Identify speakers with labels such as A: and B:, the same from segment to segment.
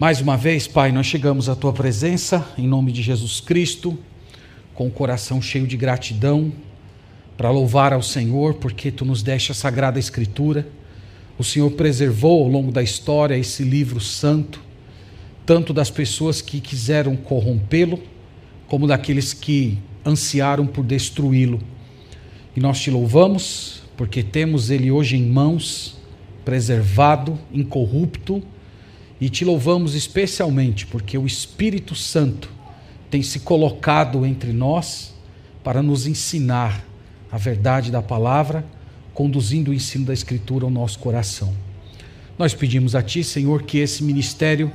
A: Mais uma vez, Pai, nós chegamos à tua presença, em nome de Jesus Cristo, com o coração cheio de gratidão, para louvar ao Senhor, porque tu nos deste a sagrada Escritura. O Senhor preservou ao longo da história esse livro santo, tanto das pessoas que quiseram corrompê-lo, como daqueles que ansiaram por destruí-lo. E nós te louvamos, porque temos ele hoje em mãos, preservado, incorrupto e te louvamos especialmente porque o Espírito Santo tem se colocado entre nós para nos ensinar a verdade da palavra, conduzindo o ensino da Escritura ao nosso coração. Nós pedimos a Ti, Senhor, que esse ministério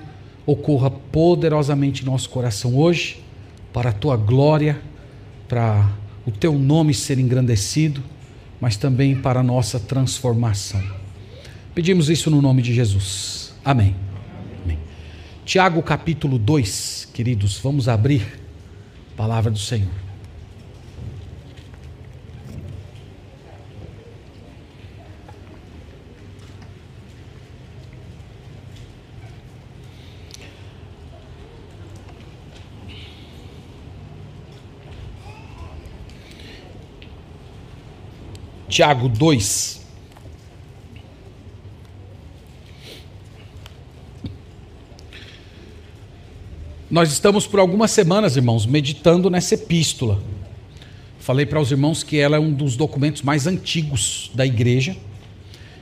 A: ocorra poderosamente em nosso coração hoje, para a Tua glória, para o Teu nome ser engrandecido, mas também para a nossa transformação. Pedimos isso no nome de Jesus. Amém. Tiago capítulo 2, queridos, vamos abrir a palavra do Senhor. Tiago 2, Nós estamos por algumas semanas, irmãos, meditando nessa epístola. Falei para os irmãos que ela é um dos documentos mais antigos da igreja.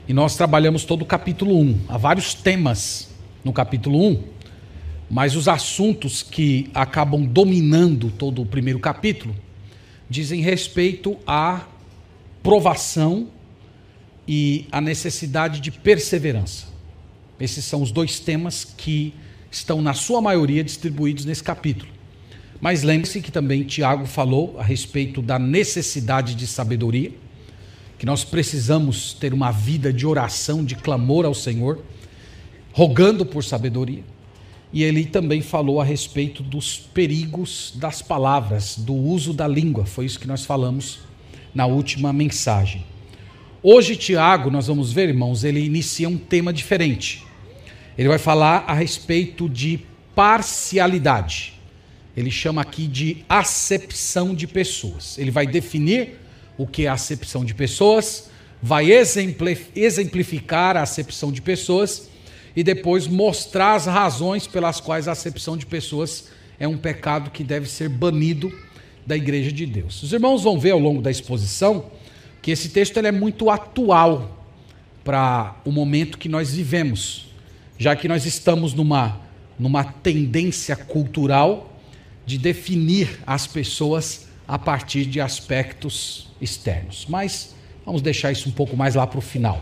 A: E nós trabalhamos todo o capítulo 1. Há vários temas no capítulo 1, mas os assuntos que acabam dominando todo o primeiro capítulo dizem respeito à provação e à necessidade de perseverança. Esses são os dois temas que estão, na sua maioria, distribuídos nesse capítulo. Mas lembre-se que também Tiago falou a respeito da necessidade de sabedoria, que nós precisamos ter uma vida de oração, de clamor ao Senhor, rogando por sabedoria. E ele também falou a respeito dos perigos das palavras, do uso da língua. Foi isso que nós falamos na última mensagem. Hoje, Tiago, nós vamos ver, irmãos, ele inicia um tema diferente. Ele vai falar a respeito de parcialidade. Ele chama aqui de acepção de pessoas. Ele vai definir o que é acepção de pessoas, vai exemplificar a acepção de pessoas e depois mostrar as razões pelas quais a acepção de pessoas é um pecado que deve ser banido da igreja de Deus. Os irmãos vão ver ao longo da exposição que esse texto é muito atual para o momento que nós vivemos já que nós estamos numa, numa tendência cultural de definir as pessoas a partir de aspectos externos. Mas vamos deixar isso um pouco mais lá para o final.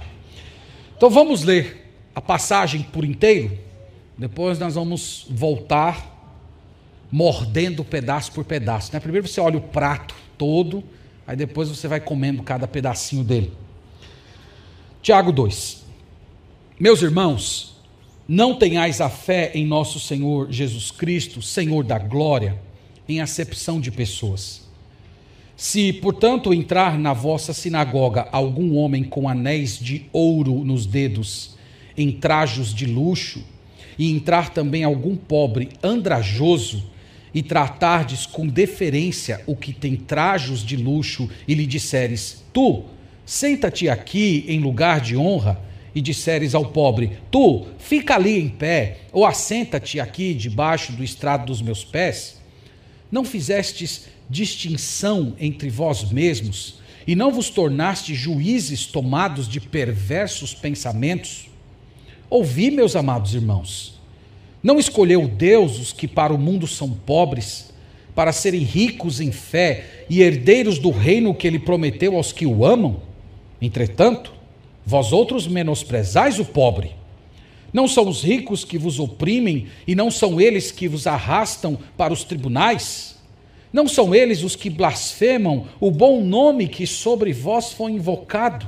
A: Então vamos ler a passagem por inteiro, depois nós vamos voltar mordendo pedaço por pedaço. Né? Primeiro você olha o prato todo, aí depois você vai comendo cada pedacinho dele. Tiago 2. Meus irmãos, não tenhais a fé em nosso Senhor Jesus Cristo, Senhor da glória, em acepção de pessoas. Se, portanto, entrar na vossa sinagoga algum homem com anéis de ouro nos dedos, em trajos de luxo, e entrar também algum pobre andrajoso, e tratardes com deferência o que tem trajos de luxo, e lhe disseres: Tu, senta-te aqui em lugar de honra, e disseres ao pobre: Tu, fica ali em pé, ou assenta-te aqui debaixo do estrado dos meus pés, não fizestes distinção entre vós mesmos, e não vos tornaste juízes tomados de perversos pensamentos? Ouvi, meus amados irmãos, não escolheu Deus os que para o mundo são pobres, para serem ricos em fé e herdeiros do reino que ele prometeu aos que o amam? Entretanto, Vós outros menosprezais o pobre. Não são os ricos que vos oprimem e não são eles que vos arrastam para os tribunais? Não são eles os que blasfemam o bom nome que sobre vós foi invocado?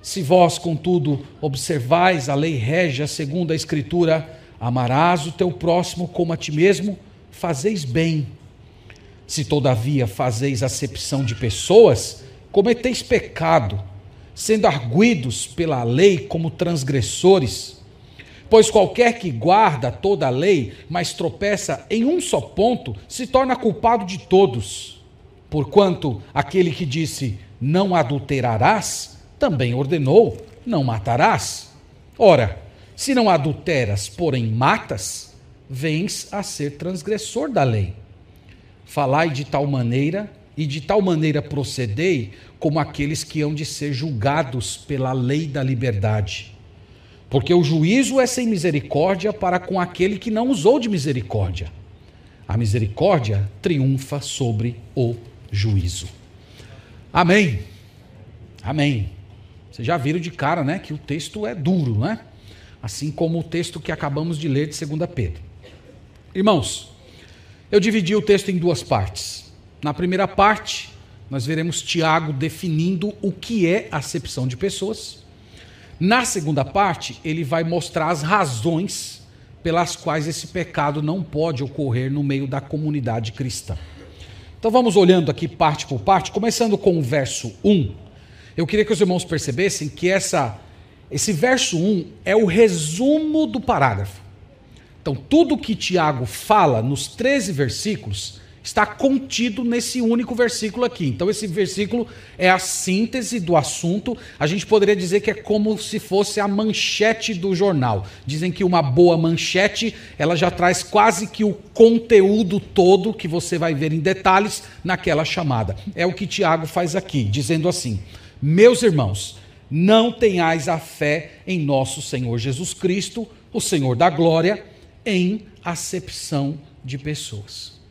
A: Se vós, contudo, observais a lei régia segundo a Escritura, amarás o teu próximo como a ti mesmo, fazeis bem. Se todavia fazeis acepção de pessoas, cometeis pecado sendo arguidos pela lei como transgressores. Pois qualquer que guarda toda a lei, mas tropeça em um só ponto, se torna culpado de todos. Porquanto aquele que disse: Não adulterarás, também ordenou: Não matarás. Ora, se não adulteras, porém matas, vens a ser transgressor da lei. Falai de tal maneira e de tal maneira procedei como aqueles que hão de ser julgados pela lei da liberdade. Porque o juízo é sem misericórdia para com aquele que não usou de misericórdia. A misericórdia triunfa sobre o juízo. Amém. Amém. Vocês já viram de cara, né, que o texto é duro, né? Assim como o texto que acabamos de ler de 2 Pedro. Irmãos, eu dividi o texto em duas partes. Na primeira parte, nós veremos Tiago definindo o que é acepção de pessoas. Na segunda parte, ele vai mostrar as razões pelas quais esse pecado não pode ocorrer no meio da comunidade cristã. Então vamos olhando aqui parte por parte, começando com o verso 1. Eu queria que os irmãos percebessem que essa, esse verso 1 é o resumo do parágrafo. Então, tudo que Tiago fala nos 13 versículos está contido nesse único versículo aqui. Então, esse versículo é a síntese do assunto. A gente poderia dizer que é como se fosse a manchete do jornal. Dizem que uma boa manchete, ela já traz quase que o conteúdo todo que você vai ver em detalhes naquela chamada. É o que Tiago faz aqui, dizendo assim: Meus irmãos, não tenhais a fé em nosso Senhor Jesus Cristo, o Senhor da glória, em acepção de pessoas.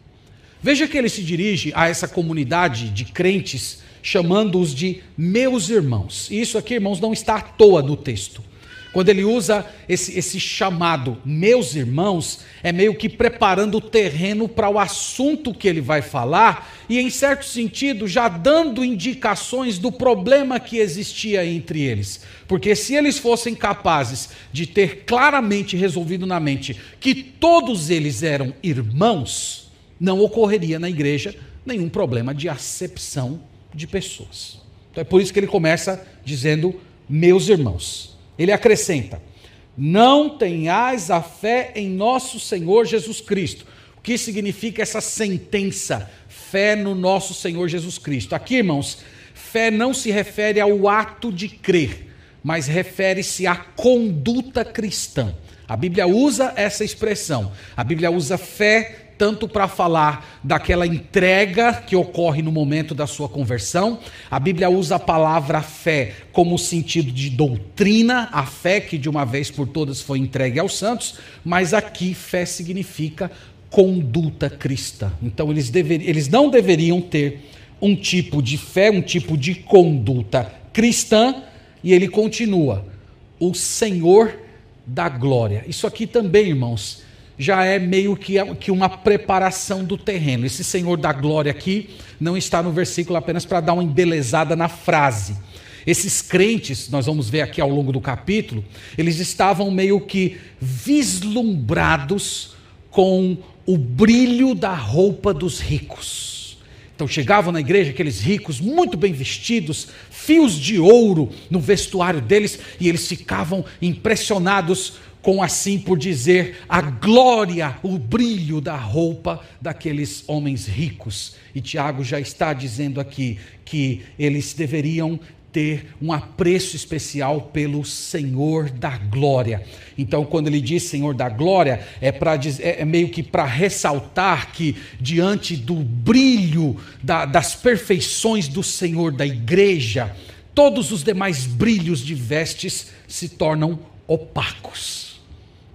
A: Veja que ele se dirige a essa comunidade de crentes, chamando-os de meus irmãos. E isso aqui, irmãos, não está à toa no texto. Quando ele usa esse, esse chamado meus irmãos, é meio que preparando o terreno para o assunto que ele vai falar, e em certo sentido já dando indicações do problema que existia entre eles. Porque se eles fossem capazes de ter claramente resolvido na mente que todos eles eram irmãos, não ocorreria na igreja nenhum problema de acepção de pessoas. Então é por isso que ele começa dizendo meus irmãos. Ele acrescenta: Não tenhais a fé em nosso Senhor Jesus Cristo. O que significa essa sentença? Fé no nosso Senhor Jesus Cristo. Aqui, irmãos, fé não se refere ao ato de crer, mas refere-se à conduta cristã. A Bíblia usa essa expressão. A Bíblia usa fé tanto para falar daquela entrega que ocorre no momento da sua conversão. A Bíblia usa a palavra fé como sentido de doutrina, a fé que de uma vez por todas foi entregue aos santos, mas aqui fé significa conduta cristã. Então eles, dever, eles não deveriam ter um tipo de fé, um tipo de conduta cristã, e ele continua: o Senhor da glória. Isso aqui também, irmãos, já é meio que, uma preparação do terreno. Esse Senhor da glória aqui não está no versículo apenas para dar uma embelezada na frase. Esses crentes, nós vamos ver aqui ao longo do capítulo, eles estavam meio que vislumbrados com o brilho da roupa dos ricos. Então chegavam na igreja aqueles ricos, muito bem vestidos, fios de ouro no vestuário deles, e eles ficavam impressionados com assim por dizer a glória, o brilho da roupa daqueles homens ricos. E Tiago já está dizendo aqui que eles deveriam ter um apreço especial pelo Senhor da glória. Então, quando ele diz Senhor da glória, é, para é, é meio que para ressaltar que, diante do brilho da, das perfeições do Senhor da igreja, todos os demais brilhos de vestes se tornam opacos.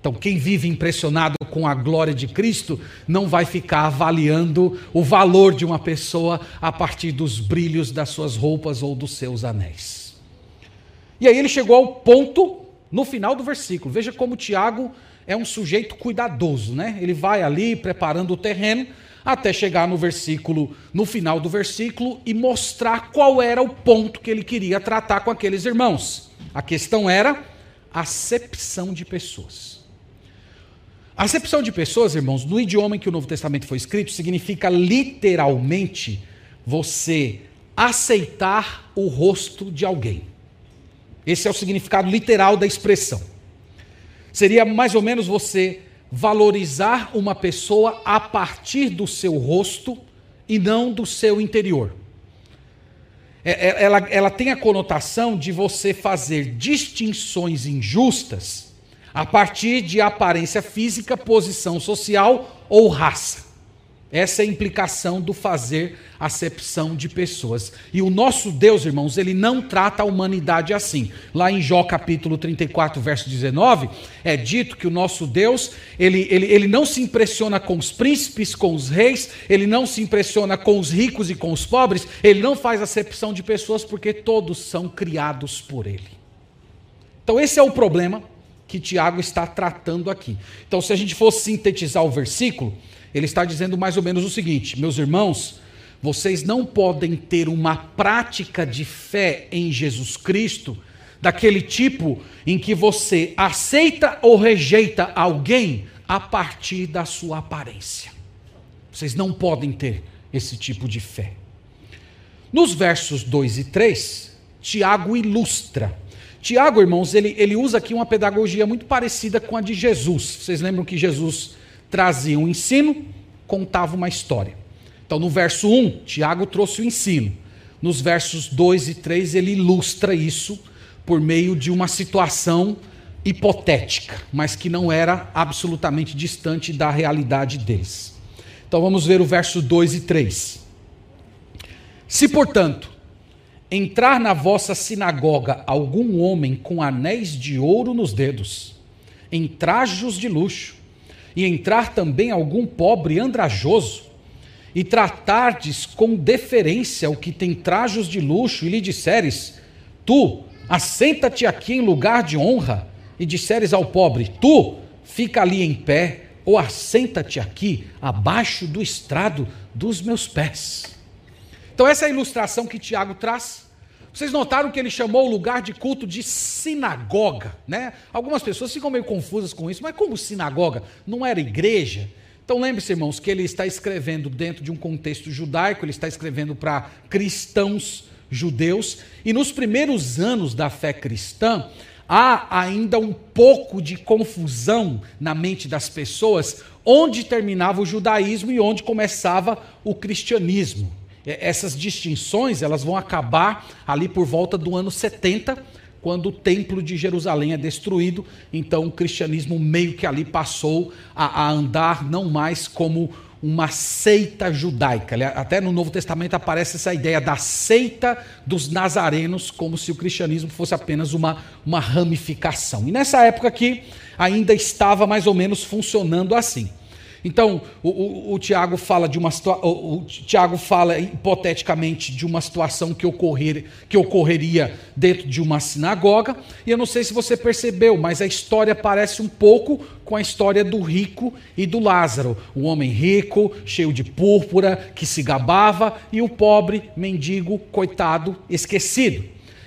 A: Então, quem vive impressionado com a glória de Cristo não vai ficar avaliando o valor de uma pessoa a partir dos brilhos das suas roupas ou dos seus anéis. E aí ele chegou ao ponto no final do versículo. Veja como Tiago é um sujeito cuidadoso, né? Ele vai ali preparando o terreno até chegar no versículo, no final do versículo e mostrar qual era o ponto que ele queria tratar com aqueles irmãos. A questão era acepção de pessoas. A acepção de pessoas, irmãos, no idioma em que o Novo Testamento foi escrito, significa literalmente você aceitar o rosto de alguém. Esse é o significado literal da expressão. Seria mais ou menos você valorizar uma pessoa a partir do seu rosto e não do seu interior. É, é, ela, ela tem a conotação de você fazer distinções injustas a partir de aparência física, posição social ou raça. Essa é a implicação do fazer acepção de pessoas. E o nosso Deus, irmãos, ele não trata a humanidade assim. Lá em Jó capítulo 34, verso 19, é dito que o nosso Deus, ele, ele, ele não se impressiona com os príncipes, com os reis, ele não se impressiona com os ricos e com os pobres, ele não faz acepção de pessoas porque todos são criados por ele. Então esse é o problema que Tiago está tratando aqui. Então se a gente fosse sintetizar o versículo, ele está dizendo mais ou menos o seguinte: meus irmãos, vocês não podem ter uma prática de fé em Jesus Cristo daquele tipo em que você aceita ou rejeita alguém a partir da sua aparência. Vocês não podem ter esse tipo de fé. Nos versos 2 e 3, Tiago ilustra. Tiago, irmãos, ele, ele usa aqui uma pedagogia muito parecida com a de Jesus. Vocês lembram que Jesus trazia um ensino, contava uma história. Então, no verso 1, Tiago trouxe o ensino. Nos versos 2 e 3, ele ilustra isso por meio de uma situação hipotética, mas que não era absolutamente distante da realidade deles. Então vamos ver o verso 2 e 3. Se, portanto, entrar na vossa sinagoga algum homem com anéis de ouro nos dedos, em trajos de luxo, e entrar também algum pobre andrajoso, e tratardes com deferência o que tem trajos de luxo, e lhe disseres: Tu, assenta-te aqui em lugar de honra, e disseres ao pobre: Tu, fica ali em pé, ou assenta-te aqui, abaixo do estrado dos meus pés. Então, essa é a ilustração que Tiago traz. Vocês notaram que ele chamou o lugar de culto de sinagoga, né? Algumas pessoas ficam meio confusas com isso, mas como sinagoga? Não era igreja? Então lembre-se, irmãos, que ele está escrevendo dentro de um contexto judaico, ele está escrevendo para cristãos judeus, e nos primeiros anos da fé cristã, há ainda um pouco de confusão na mente das pessoas onde terminava o judaísmo e onde começava o cristianismo. Essas distinções elas vão acabar ali por volta do ano 70, quando o templo de Jerusalém é destruído. Então o cristianismo meio que ali passou a, a andar não mais como uma seita judaica. Até no Novo Testamento aparece essa ideia da seita dos nazarenos, como se o cristianismo fosse apenas uma, uma ramificação. E nessa época aqui ainda estava mais ou menos funcionando assim. Então, o, o, o Tiago fala de uma o, o Tiago fala hipoteticamente de uma situação que, ocorrer, que ocorreria dentro de uma sinagoga, e eu não sei se você percebeu, mas a história parece um pouco com a história do rico e do Lázaro. O homem rico, cheio de púrpura, que se gabava, e o pobre, mendigo, coitado, esquecido.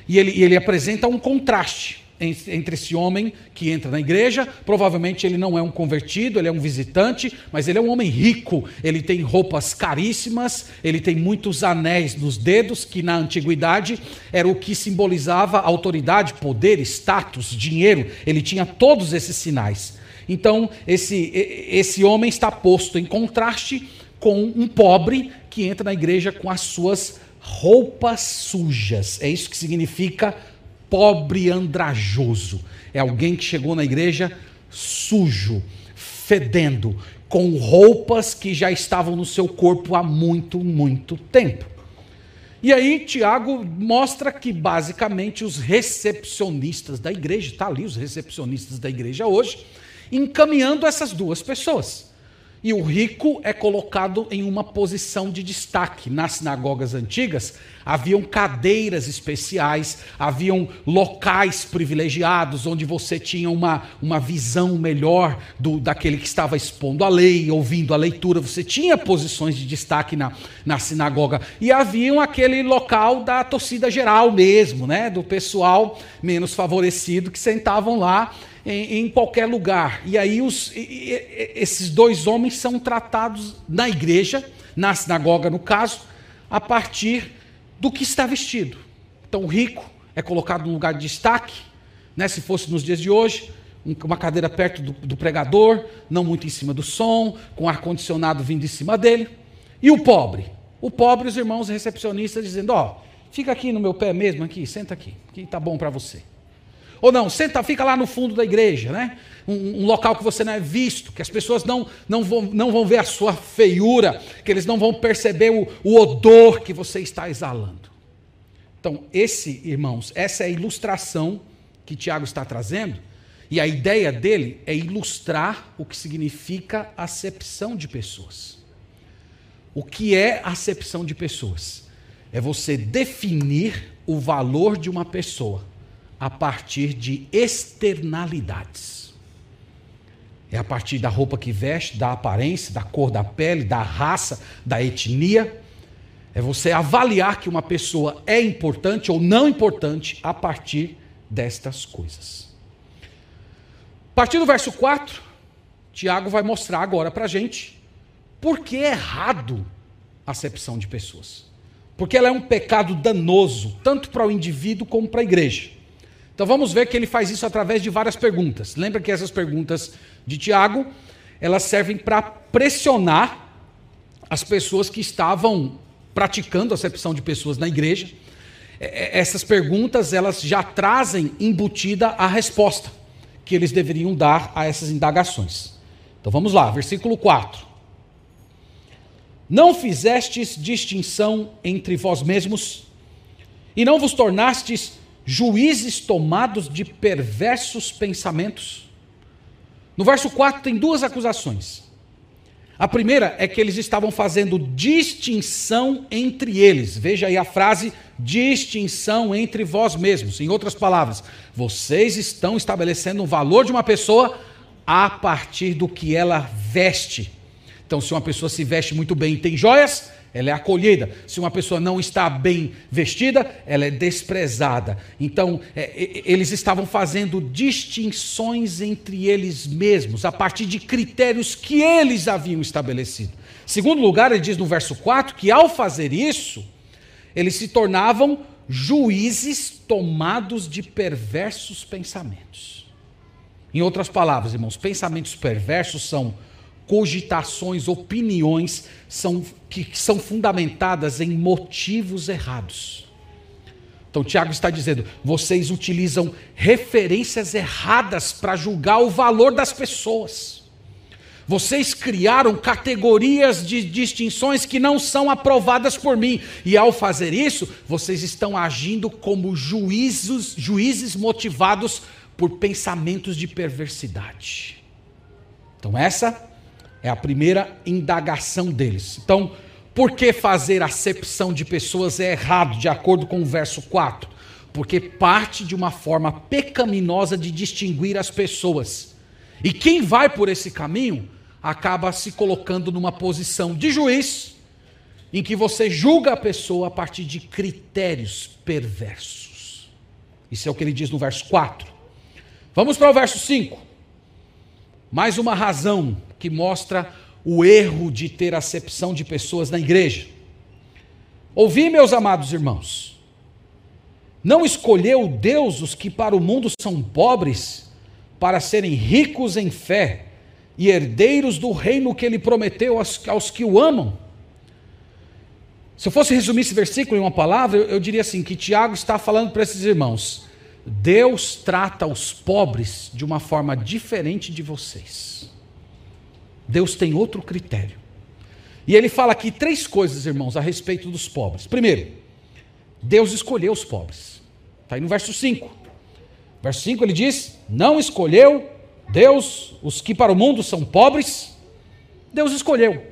A: E ele, e ele apresenta um contraste entre esse homem que entra na igreja. Provavelmente ele não é um convertido, ele é um visitante, mas ele é um homem rico. Ele tem roupas caríssimas, ele tem muitos anéis nos dedos, que na antiguidade era o que simbolizava autoridade, poder, status, dinheiro. Ele tinha todos esses sinais. Então, esse, esse homem está posto em contraste com um pobre que entra na igreja com as suas roupas sujas. É isso que significa pobre andrajoso. É alguém que chegou na igreja sujo, fedendo, com roupas que já estavam no seu corpo há muito, muito tempo. E aí Tiago mostra que basicamente os recepcionistas da igreja, está ali os recepcionistas da igreja hoje, encaminhando essas duas pessoas. E o rico é colocado em uma posição de destaque. Nas sinagogas antigas, haviam cadeiras especiais, haviam locais privilegiados, onde você tinha uma, uma visão melhor do, daquele que estava expondo a lei, ouvindo a leitura. Você tinha posições de destaque na, na sinagoga. E havia aquele local da torcida geral mesmo, né? do pessoal menos favorecido, que sentavam lá em, em qualquer lugar. E aí os, esses dois homens são tratados na igreja, na sinagoga no caso, a partir do que está vestido. Então o rico é colocado no lugar de destaque, né, se fosse nos dias de hoje, uma cadeira perto do, do pregador, não muito em cima do som, com ar-condicionado vindo em cima dele. E o pobre? O pobre, os irmãos recepcionistas dizendo: Ó, oh, fica aqui no meu pé mesmo, aqui, senta aqui, que tá bom para você. Ou não, senta, fica lá no fundo da igreja, né? Um, um, local que você não é visto, que as pessoas não, não, vão, não vão ver a sua feiura, que eles não vão perceber o, o odor que você está exalando. Então, esse, irmãos, essa é a ilustração que Tiago está trazendo, e a ideia dele é ilustrar o que significa acepção de pessoas. O que é acepção de pessoas? É você definir o valor de uma pessoa a partir de externalidades. É a partir da roupa que veste, da aparência, da cor da pele, da raça, da etnia. É você avaliar que uma pessoa é importante ou não importante a partir destas coisas. A partir do verso 4, Tiago vai mostrar agora para a gente por que é errado a acepção de pessoas. Porque ela é um pecado danoso, tanto para o indivíduo como para a igreja. Então vamos ver que ele faz isso através de várias perguntas. Lembra que essas perguntas de Tiago, elas servem para pressionar as pessoas que estavam praticando a acepção de pessoas na igreja. É, é, essas perguntas, elas já trazem embutida a resposta que eles deveriam dar a essas indagações. Então vamos lá, versículo 4. Não fizestes distinção entre vós mesmos, e não vos tornastes juízes tomados de perversos pensamentos. No verso 4 tem duas acusações. A primeira é que eles estavam fazendo distinção entre eles. Veja aí a frase distinção entre vós mesmos. Em outras palavras, vocês estão estabelecendo o valor de uma pessoa a partir do que ela veste. Então, se uma pessoa se veste muito bem e tem joias, ela é acolhida. Se uma pessoa não está bem vestida, ela é desprezada. Então, é, eles estavam fazendo distinções entre eles mesmos, a partir de critérios que eles haviam estabelecido. Segundo lugar, ele diz no verso 4 que ao fazer isso, eles se tornavam juízes tomados de perversos pensamentos. Em outras palavras, irmãos, pensamentos perversos são cogitações, opiniões são, que são fundamentadas em motivos errados. Então, Tiago está dizendo: vocês utilizam referências erradas para julgar o valor das pessoas. Vocês criaram categorias de distinções que não são aprovadas por mim. E ao fazer isso, vocês estão agindo como juízes, juízes motivados por pensamentos de perversidade. Então, essa é a primeira indagação deles. Então, por que fazer acepção de pessoas é errado, de acordo com o verso 4? Porque parte de uma forma pecaminosa de distinguir as pessoas. E quem vai por esse caminho acaba se colocando numa posição de juiz, em que você julga a pessoa a partir de critérios perversos. Isso é o que ele diz no verso 4. Vamos para o verso 5. Mais uma razão que mostra o erro de ter acepção de pessoas na igreja. Ouvi, meus amados irmãos, não escolheu Deus os que para o mundo são pobres, para serem ricos em fé e herdeiros do reino que ele prometeu aos, aos que o amam? Se eu fosse resumir esse versículo em uma palavra, eu, eu diria assim: que Tiago está falando para esses irmãos Deus trata os pobres de uma forma diferente de vocês. Deus tem outro critério. E ele fala aqui três coisas, irmãos, a respeito dos pobres. Primeiro, Deus escolheu os pobres. Está aí no verso 5. Verso 5 ele diz: Não escolheu Deus os que para o mundo são pobres. Deus escolheu.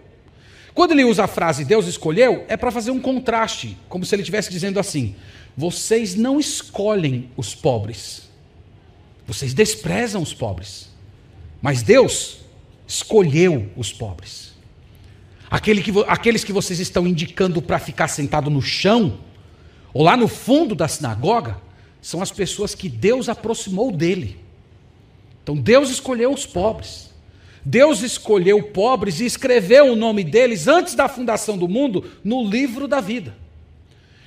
A: Quando ele usa a frase Deus escolheu, é para fazer um contraste, como se ele estivesse dizendo assim: vocês não escolhem os pobres. Vocês desprezam os pobres. Mas Deus escolheu os pobres. Aquele que, aqueles que vocês estão indicando para ficar sentado no chão, ou lá no fundo da sinagoga, são as pessoas que Deus aproximou dele. Então Deus escolheu os pobres. Deus escolheu pobres e escreveu o nome deles antes da fundação do mundo no livro da vida.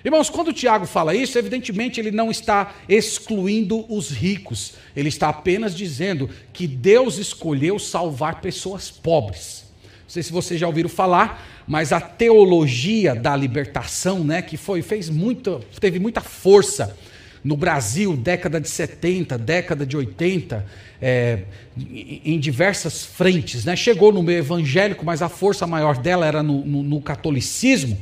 A: Irmãos, quando o Tiago fala isso, evidentemente ele não está excluindo os ricos, ele está apenas dizendo que Deus escolheu salvar pessoas pobres. Não sei se vocês já ouviram falar, mas a teologia da libertação, né, que foi fez muito, teve muita força no Brasil, década de 70, década de 80, é, em diversas frentes. Né? Chegou no meio evangélico, mas a força maior dela era no, no, no catolicismo.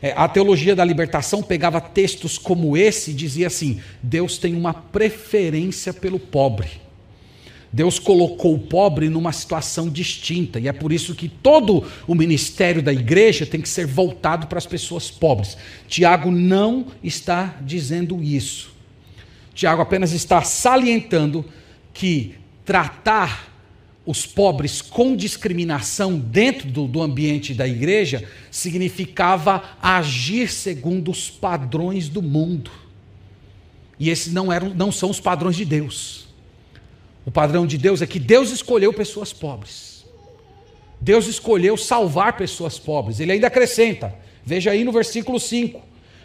A: É, a teologia da libertação pegava textos como esse e dizia assim: Deus tem uma preferência pelo pobre. Deus colocou o pobre numa situação distinta, e é por isso que todo o ministério da igreja tem que ser voltado para as pessoas pobres. Tiago não está dizendo isso. Tiago apenas está salientando que tratar os pobres com discriminação dentro do, do, ambiente da igreja significava agir segundo os padrões do mundo. E esses não, eram, não são os padrões de Deus. O padrão de Deus é que Deus escolheu pessoas pobres. Deus escolheu salvar pessoas pobres. Ele ainda acrescenta, veja aí no versículo 5.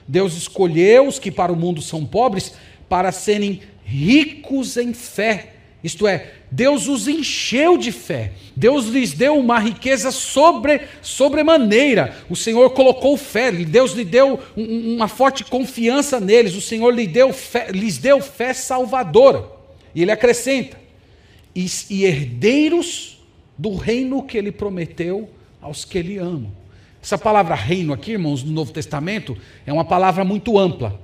A: Deus escolheu os que para o mundo são pobres para serem ricos em fé isto é, Deus os encheu de fé. Deus lhes deu uma riqueza sobre sobremaneira. O Senhor colocou fé, Deus lhe deu uma forte confiança neles. O Senhor lhe deu fé, lhes deu fé salvadora. E ele acrescenta: e, e herdeiros do reino que ele prometeu aos que ele amam. Essa palavra reino aqui, irmãos, no Novo Testamento, é uma palavra muito ampla.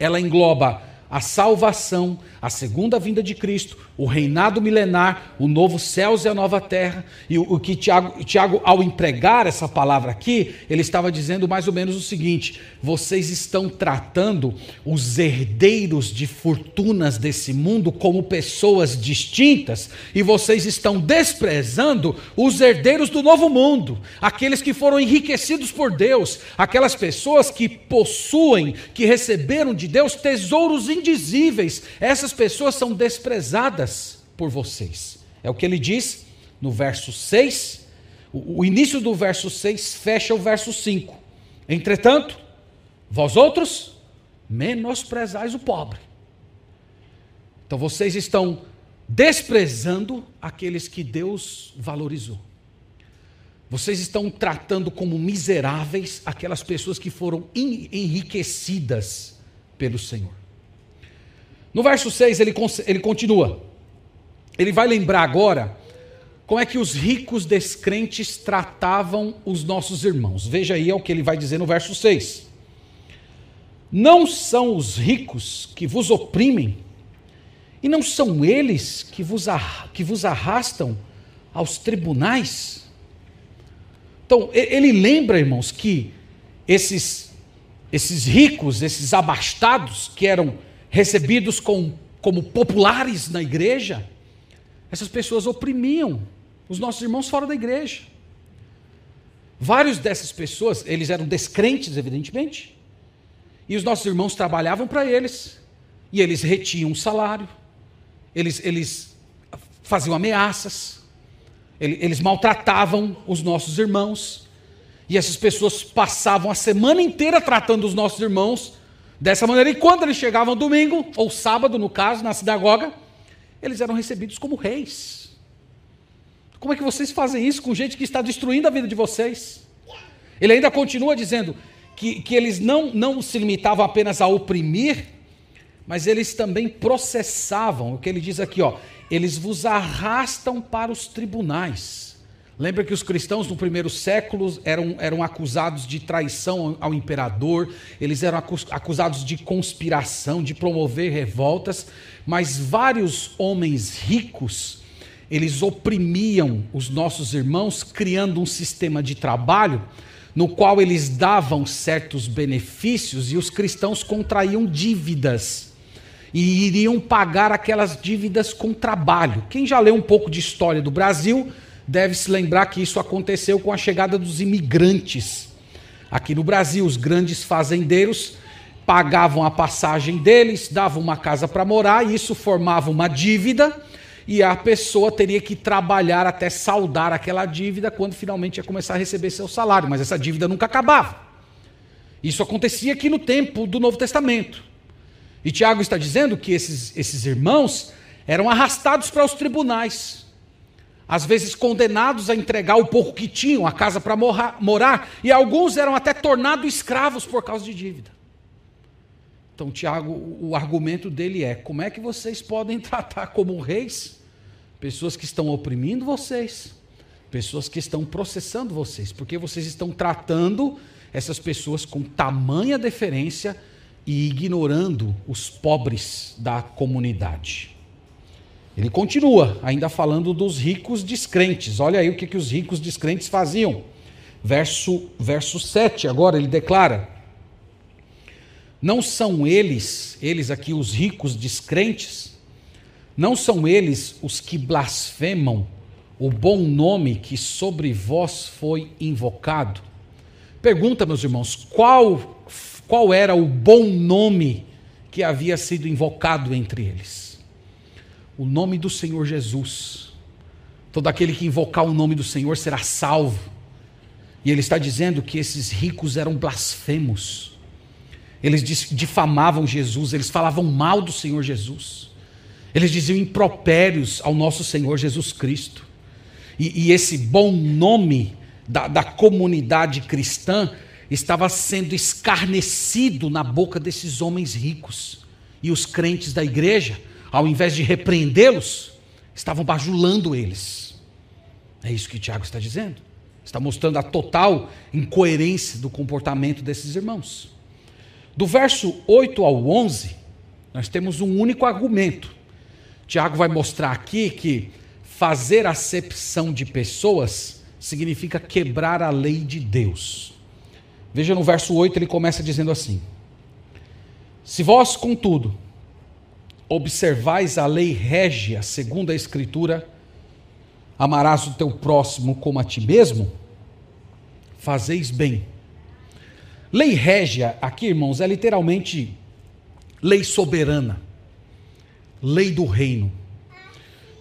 A: Ela engloba a salvação, a segunda vinda de Cristo, o reinado milenar, o novo céus e a nova terra. E o, que Tiago, Tiago, ao empregar essa palavra aqui, ele estava dizendo mais ou menos o seguinte: vocês estão tratando os herdeiros de fortunas desse mundo como pessoas distintas, e vocês estão desprezando os herdeiros do novo mundo, aqueles que foram enriquecidos por Deus, aquelas pessoas que possuem, que receberam de Deus tesouros indizíveis. Essas pessoas são desprezadas por vocês. É o que ele diz no verso 6. O, início do verso 6 fecha o verso 5. Entretanto, vós outros menosprezais o pobre. Então vocês estão desprezando aqueles que Deus valorizou. Vocês estão tratando como miseráveis aquelas pessoas que foram enriquecidas pelo Senhor. No verso 6 ele, ele continua. Ele vai lembrar agora como é que os ricos descrentes tratavam os nossos irmãos. Veja aí é o que ele vai dizer no verso 6. Não são os ricos que vos oprimem, e não são eles que vos, que vos arrastam aos tribunais? Então, ele lembra, irmãos, que esses, esses ricos, esses abastados, que eram recebidos com, como populares na igreja, essas pessoas oprimiam os nossos irmãos fora da igreja. Vários dessas pessoas, eles eram descrentes, evidentemente, e os nossos irmãos trabalhavam para eles, e eles retinham o salário, eles, eles faziam ameaças, eles maltratavam os nossos irmãos, e essas pessoas passavam a semana inteira tratando os nossos irmãos Dessa maneira, e quando eles chegavam domingo, ou sábado, no caso, na sinagoga, eles eram recebidos como reis. Como é que vocês fazem isso com gente que está destruindo a vida de vocês? Ele ainda continua dizendo que, que eles não, não se limitavam apenas a oprimir, mas eles também processavam, o que ele diz aqui, ó, eles vos arrastam para os tribunais. Lembra que os cristãos no primeiro século eram, eram acusados de traição ao imperador, eles eram acusados de conspiração, de promover revoltas, mas vários homens ricos, eles oprimiam os nossos irmãos, criando um sistema de trabalho no qual eles davam certos benefícios e os cristãos contraíam dívidas e iriam pagar aquelas dívidas com trabalho. Quem já leu um pouco de história do Brasil deve se lembrar que isso aconteceu com a chegada dos imigrantes. Aqui no Brasil, os grandes fazendeiros pagavam a passagem deles, davam uma casa para morar, e isso formava uma dívida, e a pessoa teria que trabalhar até saldar aquela dívida quando finalmente ia começar a receber seu salário, mas essa dívida nunca acabava. Isso acontecia aqui no tempo do Novo Testamento. E Tiago está dizendo que esses, esses irmãos eram arrastados para os tribunais, às vezes condenados a entregar o pouco que tinham, a casa para morar, e alguns eram até tornados escravos por causa de dívida. Então, Tiago, o argumento dele é: como é que vocês podem tratar como reis pessoas que estão oprimindo vocês, pessoas que estão processando vocês, porque vocês estão tratando essas pessoas com tamanha deferência e ignorando os pobres da comunidade. Ele continua, ainda falando dos ricos descrentes. Olha aí o que, que os ricos descrentes faziam. Verso, verso 7, agora ele declara: Não são eles, eles aqui, os ricos descrentes, não são eles os que blasfemam o bom nome que sobre vós foi invocado? Pergunta, meus irmãos, qual, qual era o bom nome que havia sido invocado entre eles? O nome do Senhor Jesus. Todo aquele que invocar o nome do Senhor será salvo. E ele está dizendo que esses ricos eram blasfemos. Eles difamavam Jesus, eles falavam mal do Senhor Jesus. Eles diziam impropérios ao nosso Senhor Jesus Cristo. E, e esse bom nome da, da comunidade cristã estava sendo escarnecido na boca desses homens ricos. E os crentes da igreja, ao invés de repreendê-los, estavam bajulando eles. É isso que Tiago está dizendo. Está mostrando a total incoerência do comportamento desses irmãos. Do verso 8 ao 11, nós temos um único argumento. Tiago vai mostrar aqui que fazer acepção de pessoas significa quebrar a lei de Deus. Veja no verso 8, ele começa dizendo assim: Se vós, contudo, observais a lei régia, segundo a Escritura, amarás o teu próximo como a ti mesmo, fazeis bem. Lei régia, aqui, irmãos, é literalmente lei soberana, lei do reino.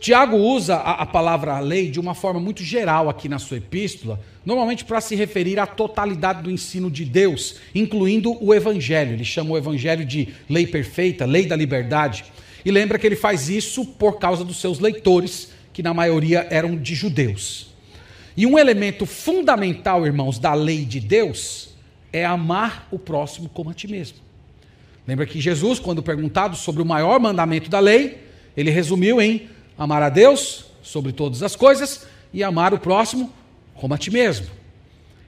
A: Tiago usa a, a, palavra lei de uma forma muito geral aqui na sua epístola, normalmente para se referir à totalidade do ensino de Deus, incluindo o evangelho. Ele chama o evangelho de lei perfeita, lei da liberdade. E lembra que ele faz isso por causa dos seus leitores, que na maioria eram de judeus. E um elemento fundamental, irmãos, da lei de Deus é amar o próximo como a ti mesmo. Lembra que Jesus, quando perguntado sobre o maior mandamento da lei, ele resumiu em Amar a Deus sobre todas as coisas e amar o próximo como a ti mesmo.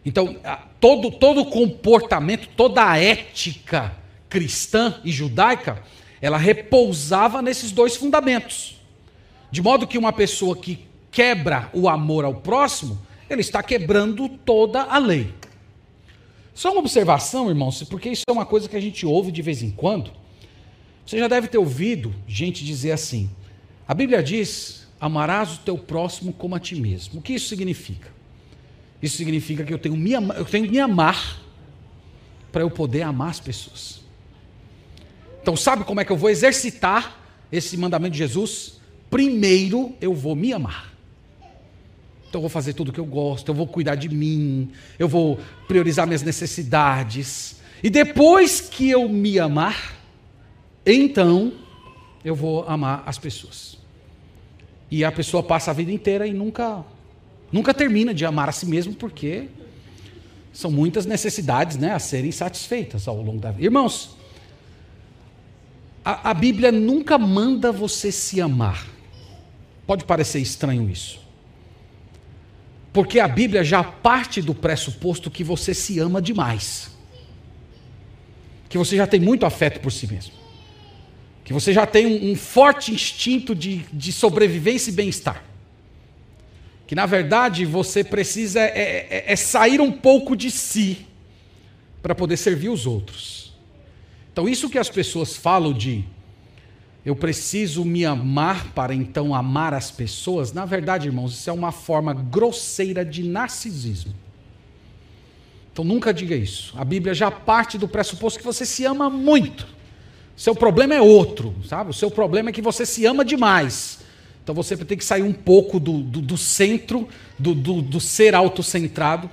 A: Então, todo, todo comportamento, toda a ética cristã e judaica, ela repousava nesses dois fundamentos. De modo que uma pessoa que quebra o amor ao próximo, ele está quebrando toda a lei. Só uma observação, irmãos, porque isso é uma coisa que a gente ouve de vez em quando. Você já deve ter ouvido gente dizer assim: a Bíblia diz: amarás o teu próximo como a ti mesmo. O que isso significa? Isso significa que eu tenho, me eu tenho que me amar para eu poder amar as pessoas. Então, sabe como é que eu vou exercitar esse mandamento de Jesus? Primeiro eu vou me amar. Então eu vou fazer tudo o que eu gosto, eu vou cuidar de mim, eu vou priorizar minhas necessidades. E depois que eu me amar, então eu vou amar as pessoas. E a pessoa passa a vida inteira e nunca nunca termina de amar a si mesmo porque são muitas necessidades, né, a serem satisfeitas ao longo da vida. Irmãos, a, a Bíblia nunca manda você se amar. Pode parecer estranho isso. Porque a Bíblia já parte do pressuposto que você se ama demais. Que você já tem muito afeto por si mesmo que você já tem um, um forte instinto de, de sobrevivência e bem-estar. Que na verdade você precisa é, é, é sair um pouco de si para poder servir os outros. Então, isso que as pessoas falam de eu preciso me amar para então amar as pessoas, na verdade, irmãos, isso é uma forma grosseira de narcisismo. Então nunca diga isso. A Bíblia já parte do pressuposto que você se ama muito. Seu problema é outro, sabe? O seu problema é que você se ama demais. Então você tem que sair um pouco do, do, do centro, do, do, do ser autocentrado,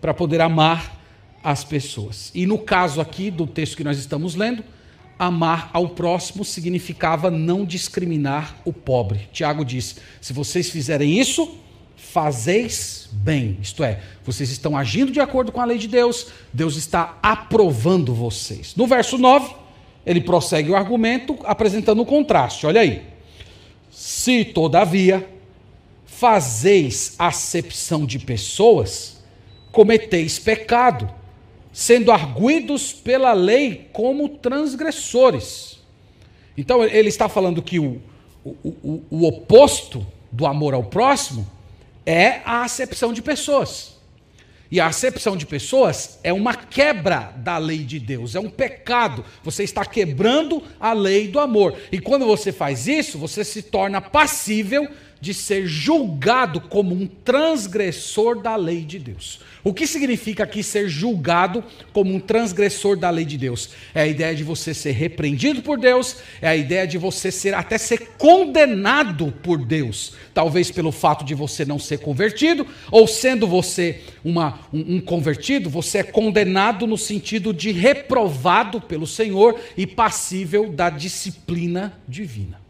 A: para poder amar as pessoas. E no caso aqui do texto que nós estamos lendo, amar ao próximo significava não discriminar o pobre. Tiago diz: se vocês fizerem isso, fazeis bem. Isto é, vocês estão agindo de acordo com a lei de Deus, Deus está aprovando vocês. No verso 9, ele prossegue o argumento apresentando o contraste. Olha aí. Se, todavia, fazeis acepção de pessoas, cometeis pecado sendo arguidos pela lei como transgressores. Então ele está falando que o, o, o, o oposto do amor ao próximo é a acepção de pessoas. E a acepção de pessoas é uma quebra da lei de Deus, é um pecado. Você está quebrando a lei do amor. E quando você faz isso, você se torna passível de ser julgado como um transgressor da lei de Deus. O que significa aqui ser julgado como um transgressor da lei de Deus? É a ideia de você ser repreendido por Deus, é a ideia de você ser até ser condenado por Deus, talvez pelo fato de você não ser convertido, ou sendo você uma, um, um convertido, você é condenado no sentido de reprovado pelo Senhor e passível da disciplina divina.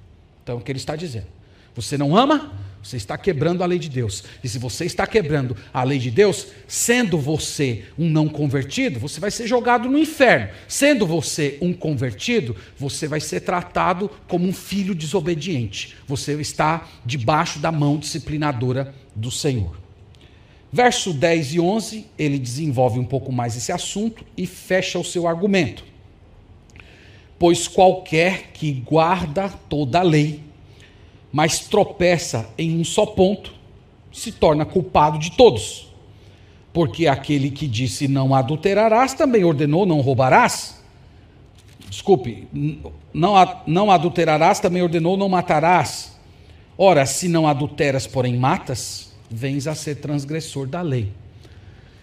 A: Então, é o que ele está dizendo. Você não ama? Você está quebrando a lei de Deus. E se você está quebrando a lei de Deus, sendo você um não convertido, você vai ser jogado no inferno. Sendo você um convertido, você vai ser tratado como um filho desobediente. Você está debaixo da mão disciplinadora do Senhor. Verso 10 e 11, ele desenvolve um pouco mais esse assunto e fecha o seu argumento. Pois qualquer que guarda toda a lei, mas tropeça em um só ponto, se torna culpado de todos. Porque aquele que disse não adulterarás também ordenou não roubarás. Desculpe, não, não adulterarás também ordenou não matarás. Ora, se não adulteras, porém matas, vens a ser transgressor da lei.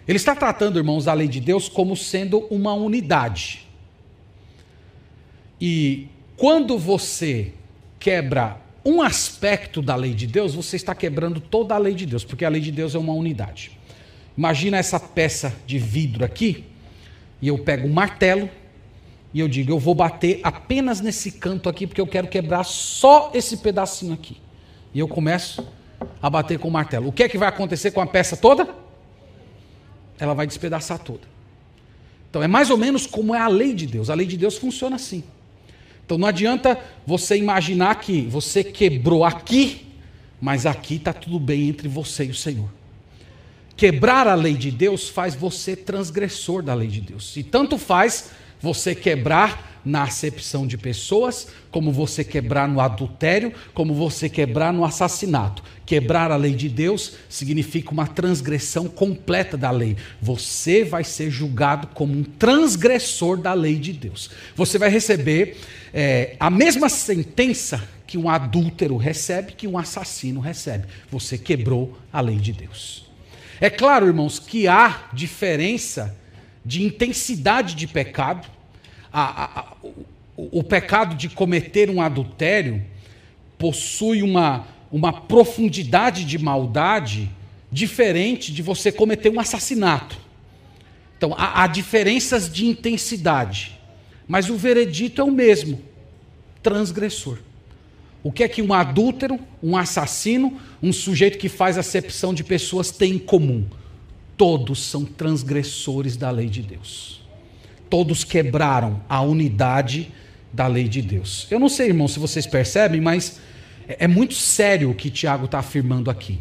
A: Ele está tratando, irmãos, a lei de Deus como sendo uma unidade. E quando você quebra um aspecto da lei de Deus, você está quebrando toda a lei de Deus, porque a lei de Deus é uma unidade. Imagina essa peça de vidro aqui, e eu pego um martelo e eu digo, eu vou bater apenas nesse canto aqui, porque eu quero quebrar só esse pedacinho aqui. E eu começo a bater com o martelo. O que é que vai acontecer com a peça toda? Ela vai despedaçar toda. Então é mais ou menos como é a lei de Deus. A lei de Deus funciona assim. Então não adianta você imaginar que você quebrou aqui, mas aqui está tudo bem entre você e o Senhor. Quebrar a lei de Deus faz você transgressor da lei de Deus. E tanto faz você quebrar na acepção de pessoas, como você quebrar no adultério, como você quebrar no assassinato. Quebrar a lei de Deus significa uma transgressão completa da lei. Você vai ser julgado como um transgressor da lei de Deus. Você vai receber é, a mesma sentença que um adúltero recebe, que um assassino recebe. Você quebrou a lei de Deus. É claro, irmãos, que há diferença de intensidade de pecado a, a, o, o pecado de cometer um adultério possui uma, uma profundidade de maldade diferente de você cometer um assassinato. Então, há, há diferenças de intensidade, mas o veredito é o mesmo: transgressor. O que é que um adúltero, um assassino, um sujeito que faz acepção de pessoas tem em comum? Todos são transgressores da lei de Deus todos quebraram a unidade da lei de Deus. Eu não sei, irmão, se vocês percebem, mas é, é muito sério o que Tiago está afirmando aqui.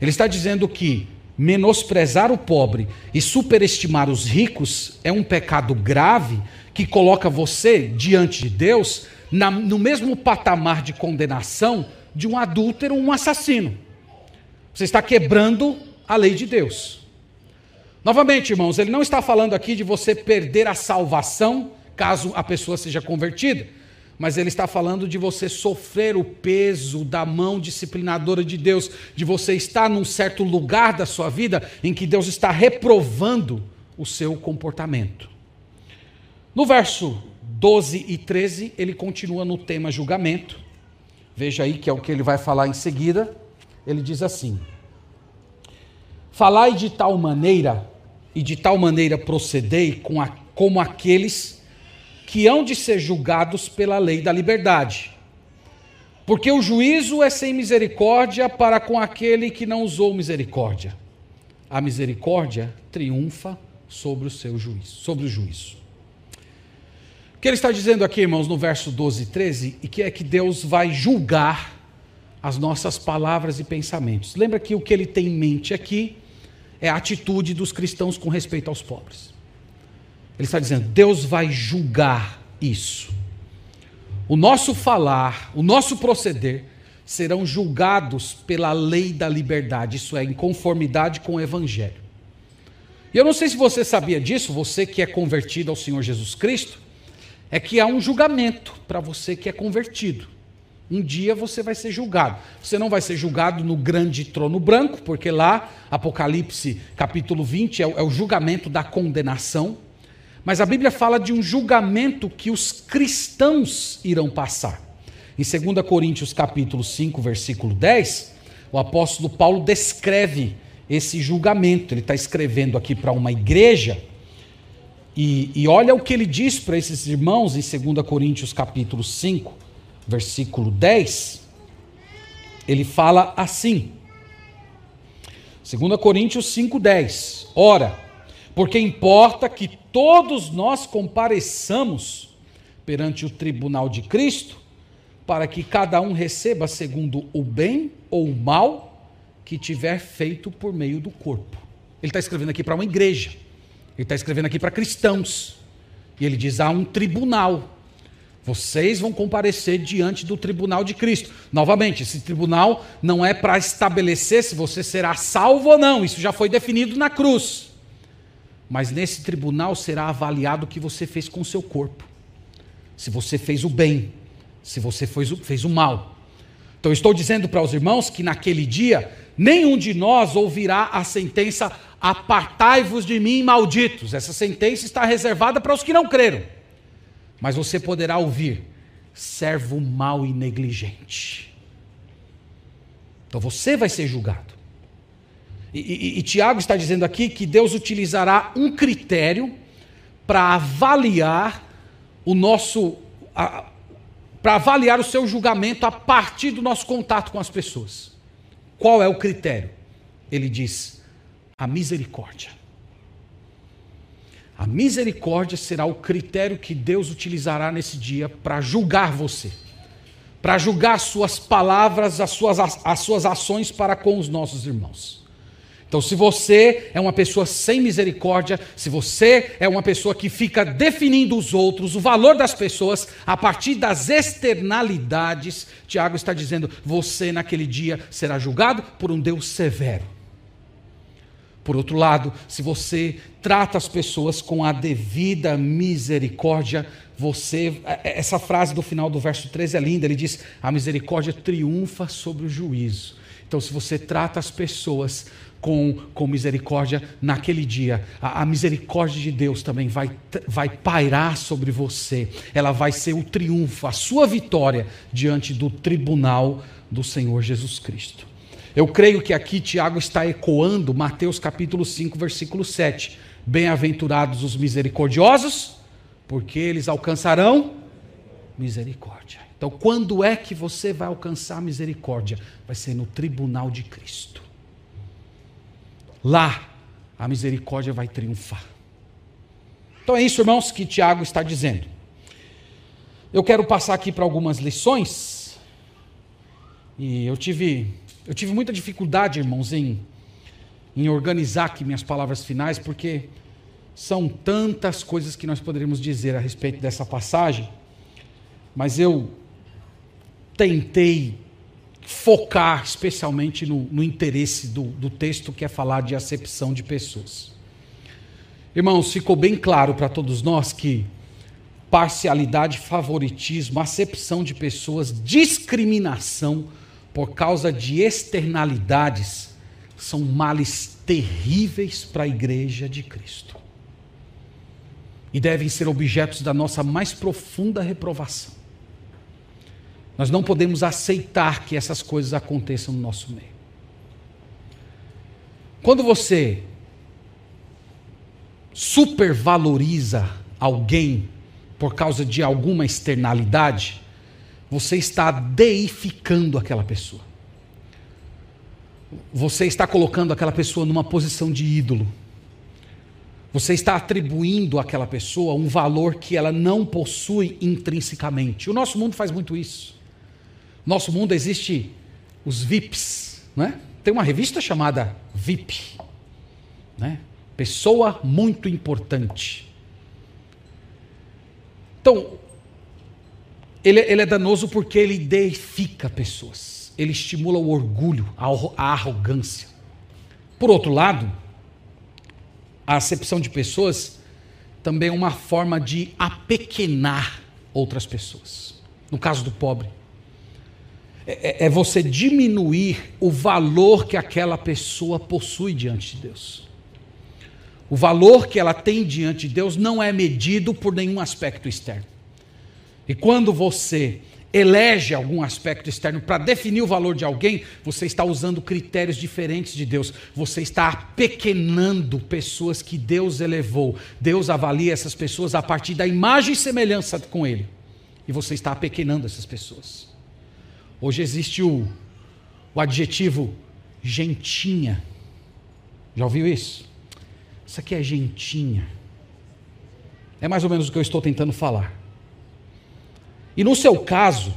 A: Ele está dizendo que menosprezar o pobre e superestimar os ricos é um pecado grave que coloca você diante de Deus na, no mesmo patamar de condenação de um adúltero ou um assassino. Você está quebrando a lei de Deus. Novamente, irmãos, ele não está falando aqui de você perder a salvação caso a pessoa seja convertida, mas ele está falando de você sofrer o peso da mão disciplinadora de Deus, de você estar num certo lugar da sua vida em que Deus está reprovando o seu comportamento. No verso 12 e 13, ele continua no tema julgamento. Veja aí que é o que ele vai falar em seguida. Ele diz assim: Falai de tal maneira e de tal maneira procedei com a, como aqueles que hão de ser julgados pela lei da liberdade. Porque o juízo é sem misericórdia para com aquele que não usou misericórdia. A misericórdia triunfa sobre o seu juízo, sobre o juízo. O que ele está dizendo aqui, irmãos, no verso 12 e 13, e que é que Deus vai julgar as nossas palavras e pensamentos. Lembra que o que ele tem em mente aqui é a atitude dos cristãos com respeito aos pobres. Ele está dizendo: Deus vai julgar isso. O nosso falar, o nosso proceder serão julgados pela lei da liberdade, isso é, em conformidade com o Evangelho. E eu não sei se você sabia disso, você que é convertido ao Senhor Jesus Cristo, é que há um julgamento para você que é convertido. Um dia você vai ser julgado. Você não vai ser julgado no grande trono branco, porque lá, Apocalipse capítulo 20, é o, é o julgamento da condenação. Mas a Bíblia fala de um julgamento que os cristãos irão passar. Em 2 Coríntios capítulo 5, versículo 10, o apóstolo Paulo descreve esse julgamento. Ele está escrevendo aqui para uma igreja. E, e olha o que ele diz para esses irmãos em 2 Coríntios capítulo 5, versículo 10, ele fala assim. 2 Coríntios 5,10. Ora, porque importa que todos nós compareçamos perante o tribunal de Cristo, para que cada um receba segundo o bem ou o mal que tiver feito por meio do corpo. Ele está escrevendo aqui para uma igreja, ele está escrevendo aqui para cristãos, e ele diz: há um tribunal vocês vão comparecer diante do tribunal de Cristo. Novamente, esse tribunal não é para estabelecer se você será salvo ou não, isso já foi definido na cruz. Mas nesse tribunal será avaliado o que você fez com o seu corpo. Se você fez o bem, se você fez o, fez o mal. Então, estou dizendo para os irmãos que naquele dia, nenhum de nós ouvirá a sentença: apartai-vos de mim, malditos. Essa sentença está reservada para os que não creram mas você poderá ouvir: servo mau e negligente. Então você vai ser julgado. E, e, e Tiago está dizendo aqui que Deus utilizará um critério para avaliar o nosso. para avaliar o seu julgamento a partir do nosso contato com as pessoas. Qual é o critério? Ele diz: a misericórdia. A misericórdia será o critério que Deus utilizará nesse dia para julgar você, para julgar as suas palavras, as suas, as suas ações para com os nossos irmãos. Então, se você é uma pessoa sem misericórdia, se você é uma pessoa que fica definindo os outros, o valor das pessoas a partir das externalidades, Tiago está dizendo: você naquele dia será julgado por um Deus severo. Por outro lado, se você trata as pessoas com a devida misericórdia, você. É, é, essa frase do final do verso 13 é linda, ele diz: a misericórdia triunfa sobre o juízo. Então, se você trata as pessoas com, com misericórdia naquele dia, a, a, misericórdia de Deus também vai, vai pairar sobre você, ela vai ser o triunfo, a sua vitória diante do tribunal do Senhor Jesus Cristo. Eu creio que aqui Tiago está ecoando Mateus capítulo 5, versículo 7. Bem-aventurados os misericordiosos, porque eles alcançarão misericórdia. Então, quando é que você vai alcançar misericórdia? Vai ser no tribunal de Cristo. Lá, a misericórdia vai triunfar. Então é isso, irmãos, que Tiago está dizendo. Eu quero passar aqui para algumas lições. E eu tive eu tive muita dificuldade, irmãos, em, em organizar aqui minhas palavras finais, porque são tantas coisas que nós poderíamos dizer a respeito dessa passagem, mas eu tentei focar especialmente no, no interesse do, do texto que é falar de acepção de pessoas. Irmãos, ficou bem claro para todos nós que parcialidade, favoritismo, acepção de pessoas, discriminação, por causa de externalidades, são males terríveis para a igreja de Cristo. E devem ser objetos da nossa mais profunda reprovação. Nós não podemos aceitar que essas coisas aconteçam no nosso meio. Quando você supervaloriza alguém por causa de alguma externalidade, você está deificando aquela pessoa. Você está colocando aquela pessoa numa posição de ídolo. Você está atribuindo àquela pessoa um valor que ela não possui intrinsecamente. O nosso mundo faz muito isso. No nosso mundo existe os VIPs, né? Tem uma revista chamada VIP, né? Pessoa muito importante. Então, ele, ele é danoso porque ele deifica pessoas. Ele estimula o orgulho, a, a arrogância. Por outro lado, a acepção de pessoas também é uma forma de apequenar outras pessoas. No caso do pobre, é, é, é você diminuir o valor que aquela pessoa possui diante de Deus. O valor que ela tem diante de Deus não é medido por nenhum aspecto externo. E quando você elege algum aspecto externo para definir o valor de alguém, você está usando critérios diferentes de Deus. Você está apequenando pessoas que Deus elevou. Deus avalia essas pessoas a partir da imagem e semelhança com Ele. E você está apequenando essas pessoas. Hoje existe o, o adjetivo gentinha. Já ouviu isso? Isso aqui é gentinha. É mais ou menos o que eu estou tentando falar. E no seu caso,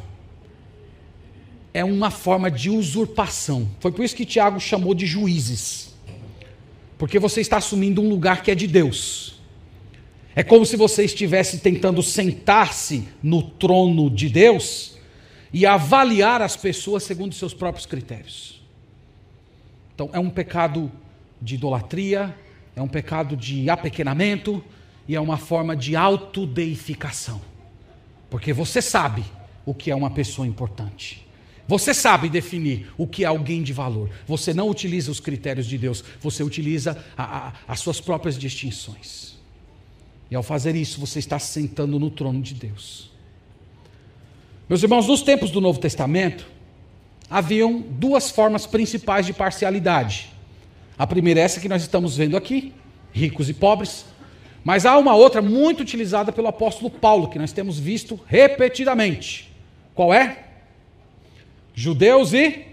A: é uma forma de usurpação. Foi por isso que Tiago chamou de juízes. Porque você está assumindo um lugar que é de Deus. É como se você estivesse tentando sentar-se no trono de Deus e avaliar as pessoas segundo seus próprios critérios. Então, é um pecado de idolatria, é um pecado de apequenamento e é uma forma de autodeificação. Porque você sabe o que é uma pessoa importante. Você sabe definir o que é alguém de valor. Você não utiliza os critérios de Deus, você utiliza a, a, as suas próprias distinções. E ao fazer isso, você está sentando no trono de Deus. Meus irmãos, nos tempos do Novo Testamento, haviam duas formas principais de parcialidade. A primeira é essa que nós estamos vendo aqui, ricos e pobres. Mas há uma outra muito utilizada pelo apóstolo Paulo, que nós temos visto repetidamente. Qual é? Judeus e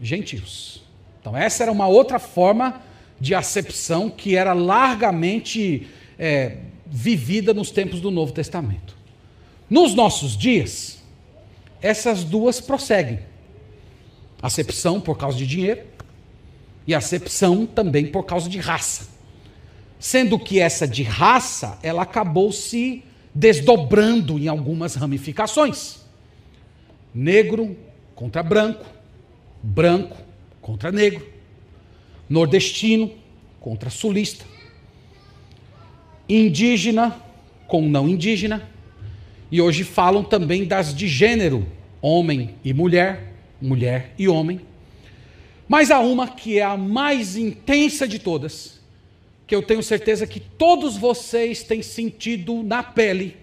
A: gentios. Então, essa era uma outra forma de acepção que era largamente é, vivida nos tempos do Novo Testamento. Nos nossos dias, essas duas prosseguem. Acepção por causa de dinheiro e acepção também por causa de raça. Sendo que essa de raça, ela acabou se desdobrando em algumas ramificações. Negro contra branco, branco contra negro, nordestino contra sulista, indígena com não indígena, e hoje falam também das de gênero, homem e mulher, mulher e homem. Mas há uma que é a mais intensa de todas, que eu tenho certeza que todos vocês têm sentido na pele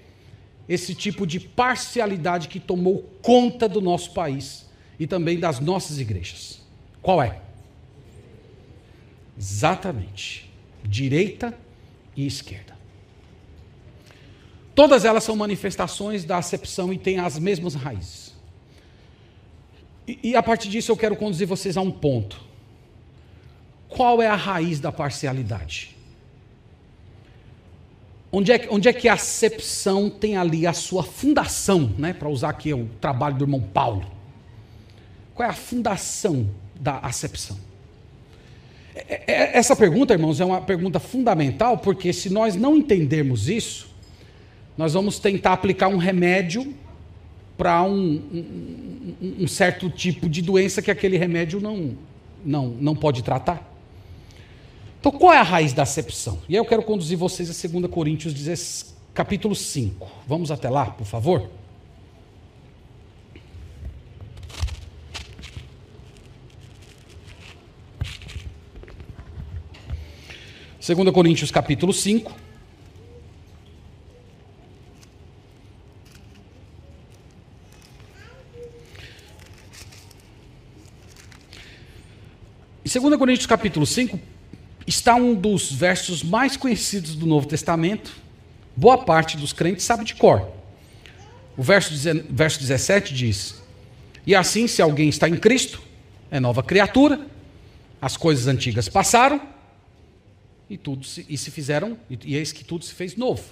A: esse tipo de parcialidade que tomou conta do nosso país e também das nossas igrejas. Qual é? Exatamente. Direita e esquerda. Todas elas são manifestações da acepção e têm as mesmas raízes. E, e a partir disso eu quero conduzir vocês a um ponto. Qual é a raiz da parcialidade? Onde é, onde é que a acepção tem ali a sua fundação, né? para usar aqui o trabalho do irmão Paulo? Qual é a fundação da acepção? É, é, essa pergunta, irmãos, é uma pergunta fundamental, porque se nós não entendermos isso, nós vamos tentar aplicar um remédio para um, um, um, certo tipo de doença que aquele remédio não, não, não pode tratar. Então, qual é a raiz da acepção? E aí eu quero conduzir vocês a 2 Coríntios 10, capítulo 5. Vamos até lá, por favor? Segunda Coríntios capítulo 5. 2 Coríntios capítulo 5, está um dos versos mais conhecidos do Novo Testamento. Boa parte dos crentes sabe de cor. O verso, verso 17 diz: E assim, se alguém está em Cristo, é nova criatura, as coisas antigas passaram, e tudo se, e se fizeram, e, e eis que tudo se fez novo.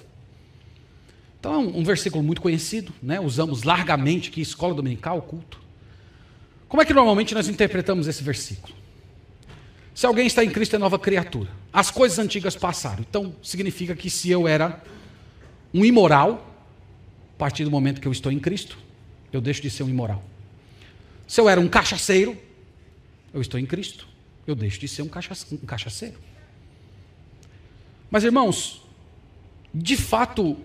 A: Então é um, um versículo muito conhecido, né? usamos largamente aqui, escola dominical, culto. Como é que normalmente nós interpretamos esse versículo? Se alguém está em Cristo, é nova criatura. As coisas antigas passaram. Então, significa que se eu era um imoral, a partir do momento que eu estou em Cristo, eu deixo de ser um imoral. Se eu era um cachaceiro, eu estou em Cristo, eu deixo de ser um, cachaceiro. Mas, irmãos, de fato,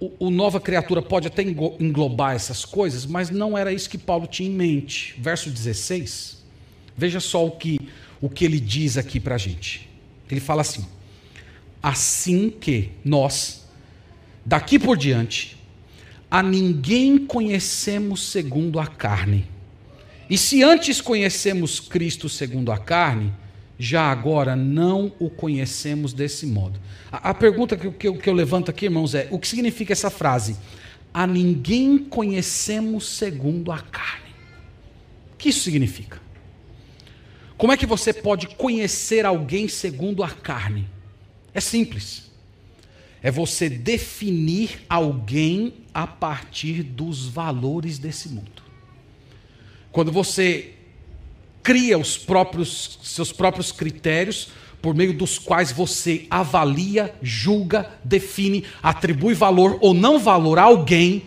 A: o, o, nova criatura pode até englobar essas coisas, mas não era isso que Paulo tinha em mente. Verso 16, veja só o que, o que ele diz aqui para a gente. Ele fala assim: Assim que nós, daqui por diante, a ninguém conhecemos segundo a carne. E se antes conhecemos Cristo segundo a carne, já agora não o conhecemos desse modo. A, a pergunta que, que, eu, que eu levanto aqui, irmãos, é: o que significa essa frase? A ninguém conhecemos segundo a carne. O que isso significa? Como é que você pode conhecer alguém segundo a carne? É simples. É você definir alguém a partir dos valores desse mundo. Quando você cria os próprios seus próprios critérios por meio dos quais você avalia, julga, define, atribui valor ou não valor a alguém,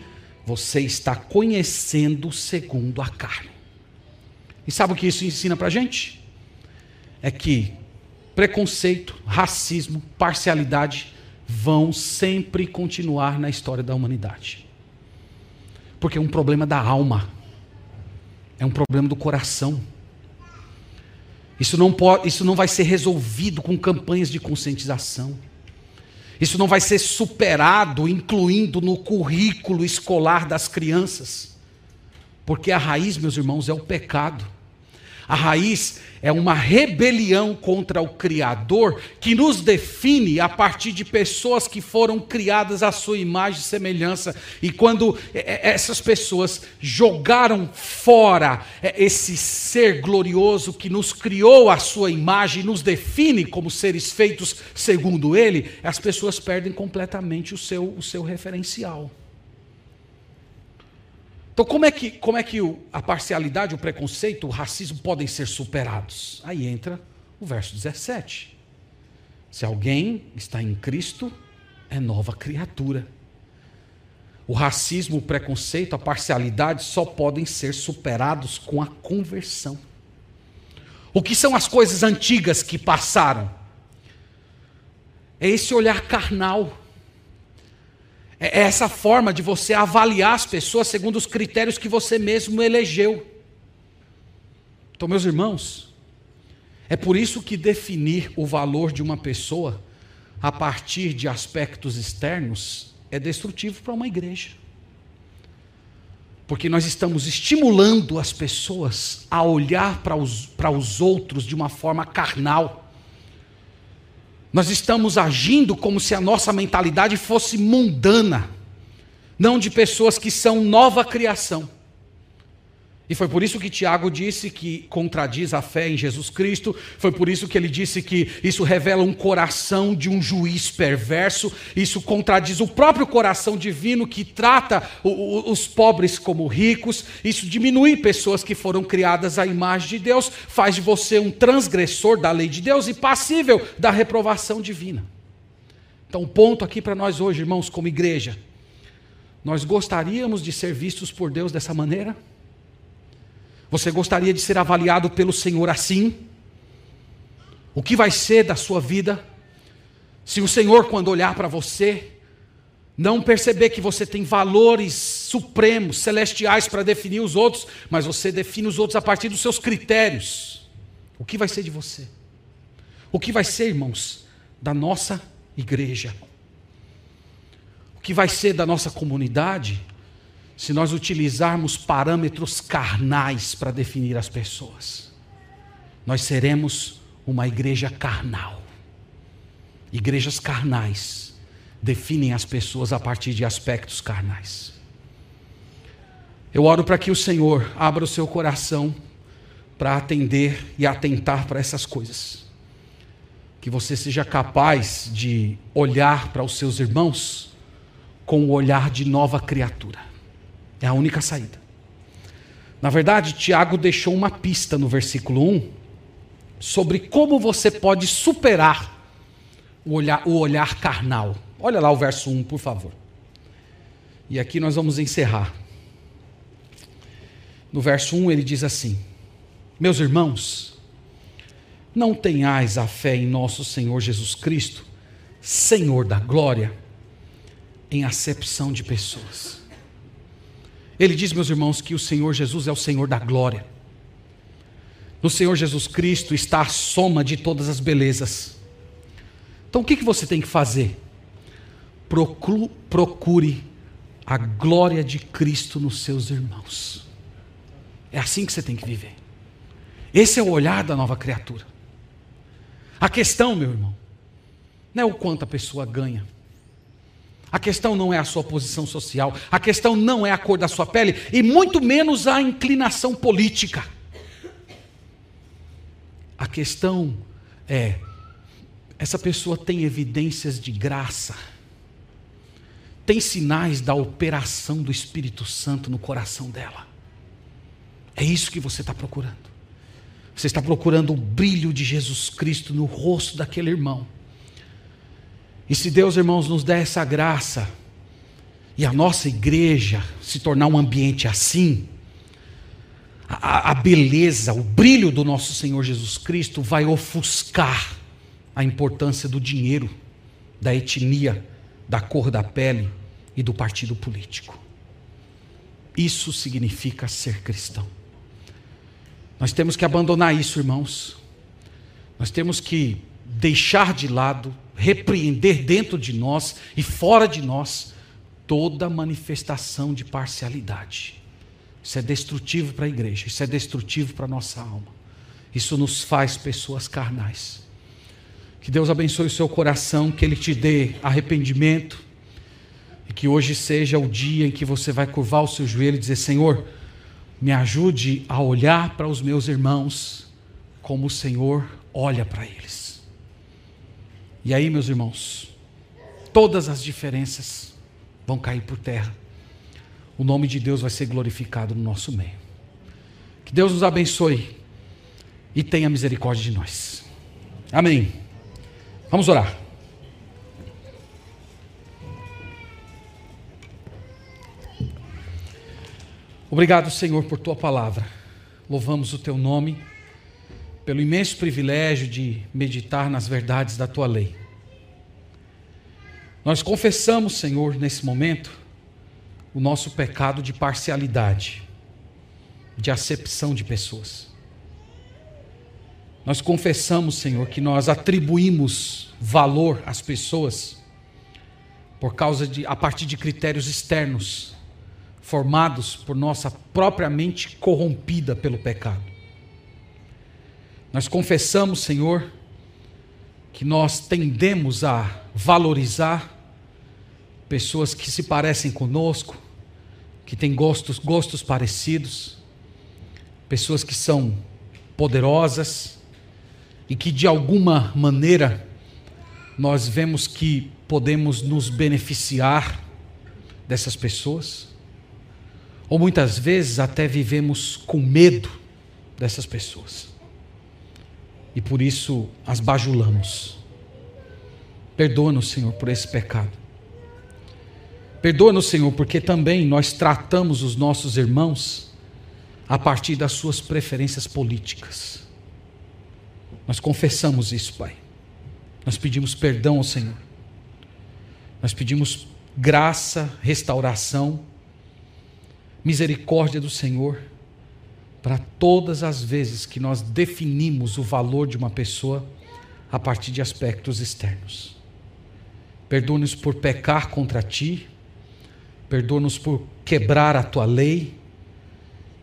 A: você está conhecendo segundo a carne. E sabe o que isso ensina para gente? É que preconceito, racismo, parcialidade vão sempre continuar na história da humanidade. Porque é um problema da alma, é um problema do coração. Isso não, pode, isso não vai ser resolvido com campanhas de conscientização. Isso não vai ser superado incluindo no currículo escolar das crianças. Porque a raiz, meus irmãos, é o pecado. A raiz é uma rebelião contra o Criador que nos define a partir de pessoas que foram criadas à sua imagem e semelhança. E quando essas pessoas jogaram fora esse ser glorioso que nos criou à sua imagem e nos define como seres feitos segundo Ele, as pessoas perdem completamente o seu, o seu referencial. Então, como é que, como é que a parcialidade, o preconceito, o racismo podem ser superados? Aí entra o verso 17. Se alguém está em Cristo, é nova criatura. O racismo, o preconceito, a parcialidade só podem ser superados com a conversão. O que são as coisas antigas que passaram? É esse olhar carnal é essa forma de você avaliar as pessoas segundo os critérios que você mesmo elegeu. Então, meus irmãos, é por isso que definir o valor de uma pessoa a partir de aspectos externos é destrutivo para uma igreja. Porque nós estamos estimulando as pessoas a olhar para os, para os outros de uma forma carnal nós estamos agindo como se a nossa mentalidade fosse mundana, não de pessoas que são nova criação. E foi por isso que Tiago disse que contradiz a fé em Jesus Cristo, foi por isso que ele disse que isso revela um coração de um juiz perverso, isso contradiz o próprio coração divino que trata os pobres como ricos, isso diminui pessoas que foram criadas à imagem de Deus, faz de você um transgressor da lei de Deus e passível da reprovação divina. Então, o ponto aqui para nós hoje, irmãos, como igreja, nós gostaríamos de ser vistos por Deus dessa maneira? Você gostaria de ser avaliado pelo Senhor assim? O que vai ser da sua vida se o Senhor, quando olhar para você, não perceber que você tem valores supremos, celestiais para definir os outros, mas você define os outros a partir dos seus critérios? O que vai ser de você? O que vai ser, irmãos, da nossa igreja? O que vai ser da nossa comunidade? Se nós utilizarmos parâmetros carnais para definir as pessoas. Nós seremos uma igreja carnal. Igrejas carnais definem as pessoas a partir de aspectos carnais. Eu oro para que o Senhor abra o seu coração para atender e atentar para essas coisas. Que você seja capaz de olhar para os seus irmãos com o olhar de nova criatura. É a única saída. Na verdade, Tiago deixou uma pista no versículo 1 sobre como você pode superar o olhar, o olhar carnal. Olha lá o verso 1, por favor. E aqui nós vamos encerrar. No verso 1 ele diz assim: Meus irmãos, não tenhais a fé em nosso Senhor Jesus Cristo, Senhor da glória, em acepção de pessoas. Ele diz, meus irmãos, que o Senhor Jesus é o Senhor da glória. No Senhor Jesus Cristo está a soma de todas as belezas. Então o que, você tem que fazer? Procure a glória de Cristo nos seus irmãos. É assim que você tem que viver. Esse é o olhar da nova criatura. A questão, meu irmão, não é o quanto a pessoa ganha. A questão não é a sua posição social, a questão não é a cor da sua pele e muito menos a inclinação política. A questão é: essa pessoa tem evidências de graça, tem sinais da operação do Espírito Santo no coração dela. É isso que você está procurando. Você está procurando o brilho de Jesus Cristo no rosto daquele irmão e se Deus, irmãos, nos der essa graça, e a nossa igreja se tornar um ambiente assim, a, a, beleza, o brilho do nosso Senhor Jesus Cristo vai ofuscar a importância do dinheiro, da etnia, da cor da pele e do partido político. Isso significa ser cristão. Nós temos que abandonar isso, irmãos. Nós temos que deixar de lado repreender dentro de nós e fora de nós toda manifestação de parcialidade. Isso é destrutivo para a igreja, isso é destrutivo para a nossa alma. Isso nos faz pessoas carnais. Que Deus abençoe o seu coração, que Ele te dê arrependimento e que hoje seja o dia em que você vai curvar o seu joelho e dizer: Senhor, me ajude a olhar para os meus irmãos como o Senhor olha para eles. E aí, meus irmãos, todas as diferenças vão cair por terra. O nome de Deus vai ser glorificado no nosso meio. Que Deus nos abençoe e tenha misericórdia de nós. Amém. Vamos orar. Obrigado, Senhor, por tua palavra. Louvamos o teu nome pelo imenso privilégio de meditar nas verdades da tua lei. Nós confessamos, Senhor, nesse momento, o nosso pecado de parcialidade, de acepção de pessoas. Nós confessamos, Senhor, que nós atribuímos valor às pessoas por causa de a partir de critérios externos formados por nossa própria mente corrompida pelo pecado. Nós confessamos, Senhor, que nós tendemos a valorizar pessoas que se parecem conosco, que têm gostos, gostos parecidos, pessoas que são poderosas e que de alguma maneira nós vemos que podemos nos beneficiar dessas pessoas, ou muitas vezes até vivemos com medo dessas pessoas e por isso as bajulamos. Perdoa-nos, Senhor, por esse pecado. Perdoa-nos, Senhor, porque também nós tratamos os nossos irmãos a partir das suas preferências políticas. Nós confessamos isso, Pai. Nós pedimos perdão ao Senhor. Nós pedimos graça, restauração, misericórdia do Senhor para todas as vezes que nós definimos o valor de uma pessoa a partir de aspectos externos. Perdoa-nos por pecar contra ti, perdoa-nos por quebrar a tua lei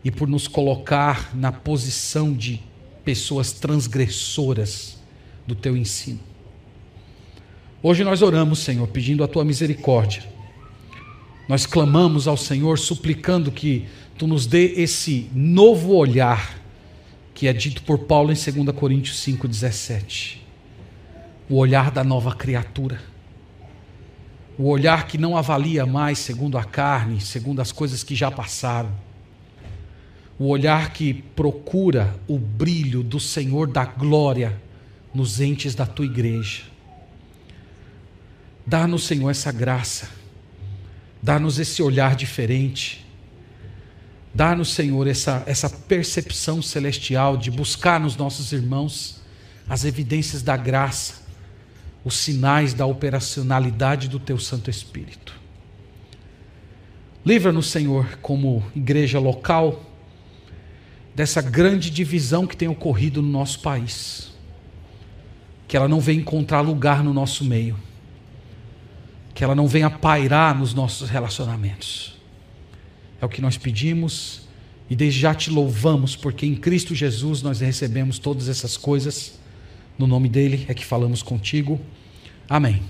A: e por nos colocar na posição de pessoas transgressoras do teu ensino. Hoje nós oramos, Senhor, pedindo a tua misericórdia. Nós clamamos ao Senhor, suplicando que tu nos dê esse novo olhar que é dito por Paulo em 2 Coríntios 5,17. O olhar da nova criatura. O olhar que não avalia mais segundo a carne, segundo as coisas que já passaram. O olhar que procura o brilho do Senhor da glória nos entes da tua igreja. Dá-nos, Senhor, essa graça. Dá-nos esse olhar diferente Dá-nos, Senhor, essa, essa percepção celestial de buscar nos nossos irmãos as evidências da graça, os sinais da operacionalidade do Teu Santo Espírito. Livra-nos, Senhor, como igreja local, dessa grande divisão que tem ocorrido no nosso país. Que ela não venha encontrar lugar no nosso meio. Que ela não venha pairar nos nossos relacionamentos é o que nós pedimos e desde já te louvamos, porque em Cristo Jesus nós recebemos todas essas coisas. No nome dele é que falamos contigo. Amém.